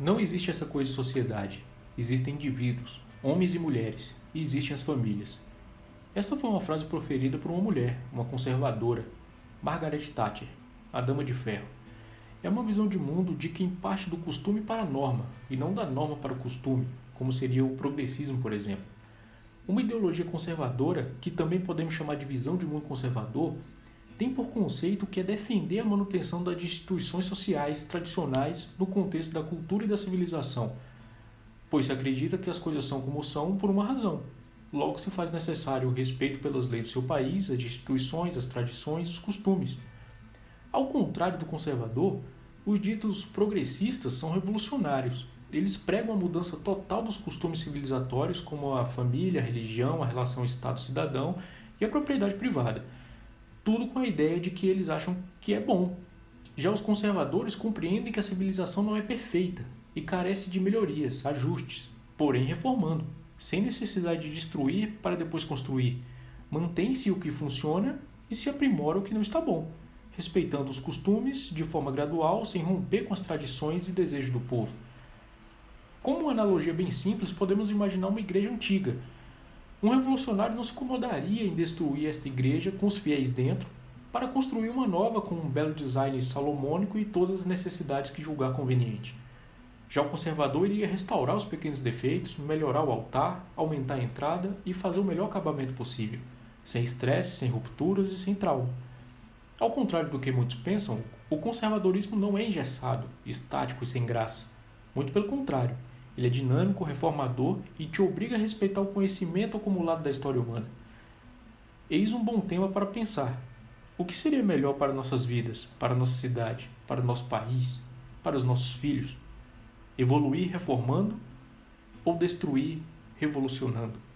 Não existe essa coisa de sociedade. Existem indivíduos, homens e mulheres, e existem as famílias. Esta foi uma frase proferida por uma mulher, uma conservadora, Margaret Thatcher, a Dama de Ferro. É uma visão de mundo de quem parte do costume para a norma, e não da norma para o costume, como seria o progressismo, por exemplo. Uma ideologia conservadora, que também podemos chamar de visão de mundo conservador, tem por conceito que é defender a manutenção das instituições sociais tradicionais no contexto da cultura e da civilização, pois se acredita que as coisas são como são por uma razão. Logo se faz necessário o respeito pelas leis do seu país, as instituições, as tradições e os costumes. Ao contrário do conservador, os ditos progressistas são revolucionários. Eles pregam a mudança total dos costumes civilizatórios, como a família, a religião, a relação Estado-cidadão e a propriedade privada tudo com a ideia de que eles acham que é bom. Já os conservadores compreendem que a civilização não é perfeita e carece de melhorias, ajustes, porém reformando, sem necessidade de destruir para depois construir. Mantém-se o que funciona e se aprimora o que não está bom, respeitando os costumes de forma gradual, sem romper com as tradições e desejos do povo. Como uma analogia bem simples, podemos imaginar uma igreja antiga, um revolucionário não se incomodaria em destruir esta igreja com os fiéis dentro para construir uma nova com um belo design salomônico e todas as necessidades que julgar conveniente. Já o conservador iria restaurar os pequenos defeitos, melhorar o altar, aumentar a entrada e fazer o melhor acabamento possível, sem estresse, sem rupturas e sem trauma. Ao contrário do que muitos pensam, o conservadorismo não é engessado, estático e sem graça. Muito pelo contrário, ele é dinâmico, reformador e te obriga a respeitar o conhecimento acumulado da história humana. Eis um bom tema para pensar. O que seria melhor para nossas vidas, para nossa cidade, para o nosso país, para os nossos filhos? Evoluir reformando ou destruir revolucionando?